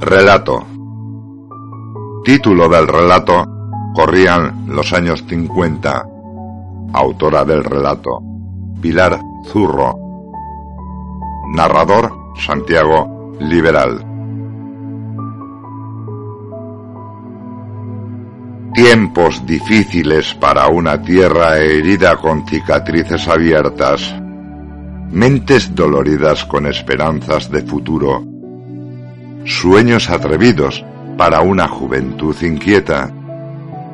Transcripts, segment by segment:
Relato. Título del relato. Corrían los años 50. Autora del relato. Pilar Zurro. Narrador Santiago Liberal. Tiempos difíciles para una tierra herida con cicatrices abiertas. Mentes doloridas con esperanzas de futuro. Sueños atrevidos para una juventud inquieta,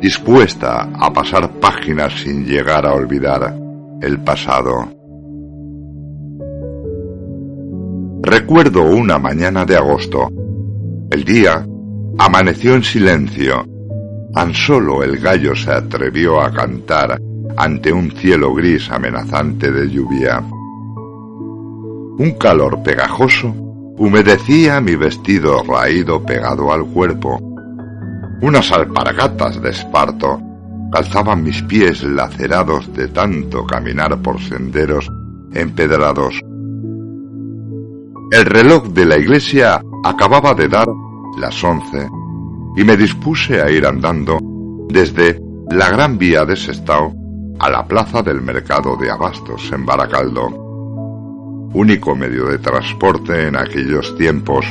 dispuesta a pasar páginas sin llegar a olvidar el pasado. Recuerdo una mañana de agosto. El día amaneció en silencio. Tan solo el gallo se atrevió a cantar ante un cielo gris amenazante de lluvia. Un calor pegajoso humedecía mi vestido raído pegado al cuerpo. Unas alpargatas de esparto calzaban mis pies lacerados de tanto caminar por senderos empedrados. El reloj de la iglesia acababa de dar las once y me dispuse a ir andando desde la gran vía de Sestao a la plaza del mercado de abastos en Baracaldo, único medio de transporte en aquellos tiempos.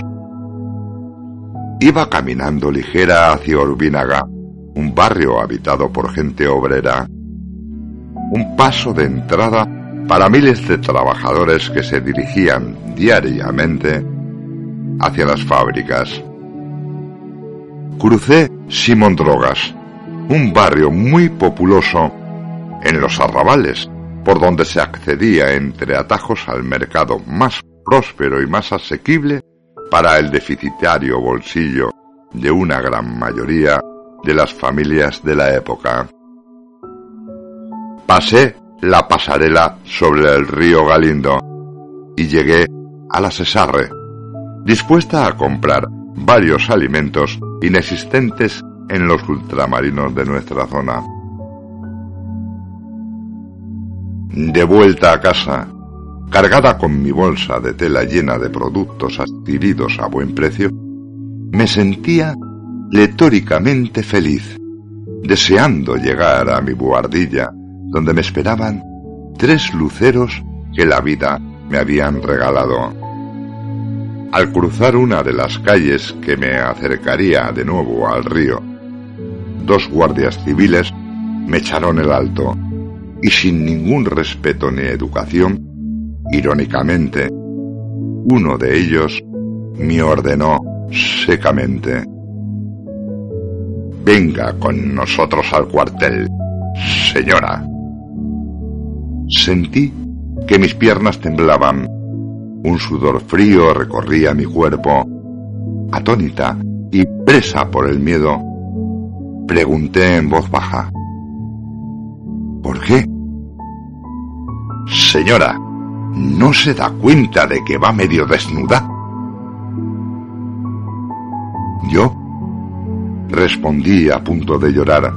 Iba caminando ligera hacia Urbínaga, un barrio habitado por gente obrera, un paso de entrada para miles de trabajadores que se dirigían diariamente hacia las fábricas. Crucé Simón Drogas, un barrio muy populoso en los arrabales, por donde se accedía entre atajos al mercado más próspero y más asequible para el deficitario bolsillo de una gran mayoría de las familias de la época. Pasé la pasarela sobre el río Galindo y llegué a la Cesarre, dispuesta a comprar varios alimentos inexistentes en los ultramarinos de nuestra zona. De vuelta a casa, cargada con mi bolsa de tela llena de productos adquiridos a buen precio, me sentía letóricamente feliz, deseando llegar a mi buhardilla, donde me esperaban tres luceros que la vida me habían regalado. Al cruzar una de las calles que me acercaría de nuevo al río, dos guardias civiles me echaron el alto y sin ningún respeto ni educación, irónicamente, uno de ellos me ordenó secamente Venga con nosotros al cuartel, señora. Sentí que mis piernas temblaban. Un sudor frío recorría mi cuerpo. Atónita y presa por el miedo, pregunté en voz baja. ¿Por qué? Señora, ¿no se da cuenta de que va medio desnuda? Yo respondí a punto de llorar.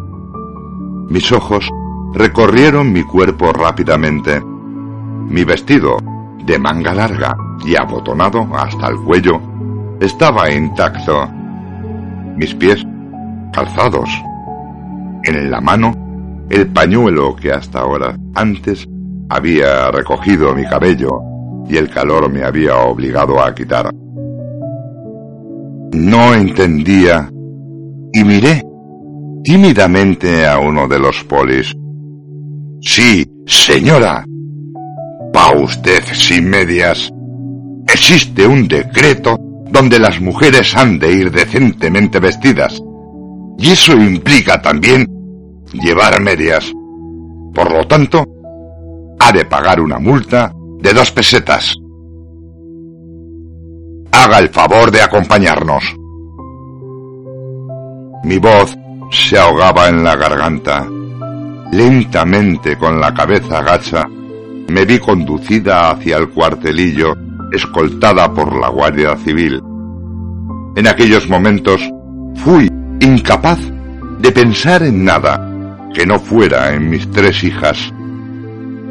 Mis ojos recorrieron mi cuerpo rápidamente. Mi vestido, de manga larga y abotonado hasta el cuello, estaba intacto. Mis pies, calzados. En la mano, el pañuelo que hasta ahora antes había recogido mi cabello y el calor me había obligado a quitar. No entendía y miré tímidamente a uno de los polis. Sí, señora. Va usted sin medias. Existe un decreto donde las mujeres han de ir decentemente vestidas. Y eso implica también llevar medias. Por lo tanto, ha de pagar una multa de dos pesetas. haga el favor de acompañarnos. Mi voz se ahogaba en la garganta. Lentamente, con la cabeza gacha, me vi conducida hacia el cuartelillo, escoltada por la Guardia Civil. En aquellos momentos fui incapaz de pensar en nada que no fuera en mis tres hijas,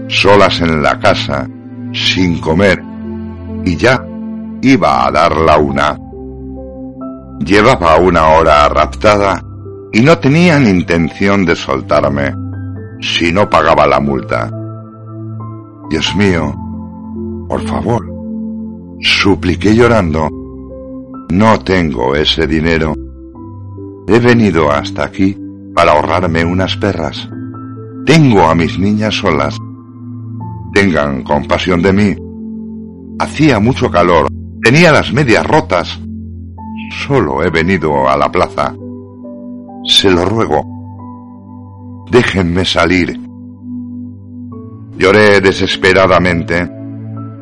solas en la casa, sin comer, y ya iba a dar la una. Llevaba una hora raptada y no tenían intención de soltarme si no pagaba la multa. Dios mío, por favor, supliqué llorando, no tengo ese dinero. He venido hasta aquí para ahorrarme unas perras. Tengo a mis niñas solas. Tengan compasión de mí. Hacía mucho calor, tenía las medias rotas. Solo he venido a la plaza. Se lo ruego. Déjenme salir. Lloré desesperadamente.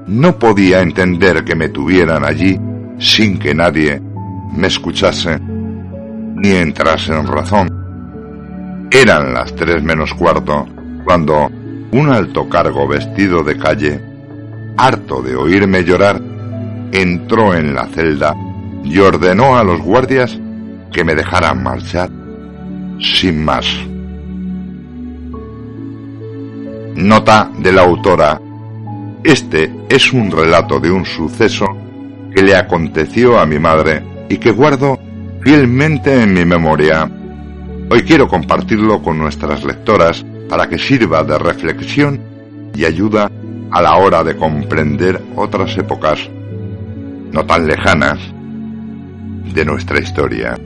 No podía entender que me tuvieran allí sin que nadie me escuchase ni entrase en razón. Eran las tres menos cuarto cuando un alto cargo vestido de calle, harto de oírme llorar, entró en la celda y ordenó a los guardias que me dejaran marchar sin más. Nota de la autora. Este es un relato de un suceso que le aconteció a mi madre y que guardo fielmente en mi memoria. Hoy quiero compartirlo con nuestras lectoras para que sirva de reflexión y ayuda a la hora de comprender otras épocas no tan lejanas de nuestra historia.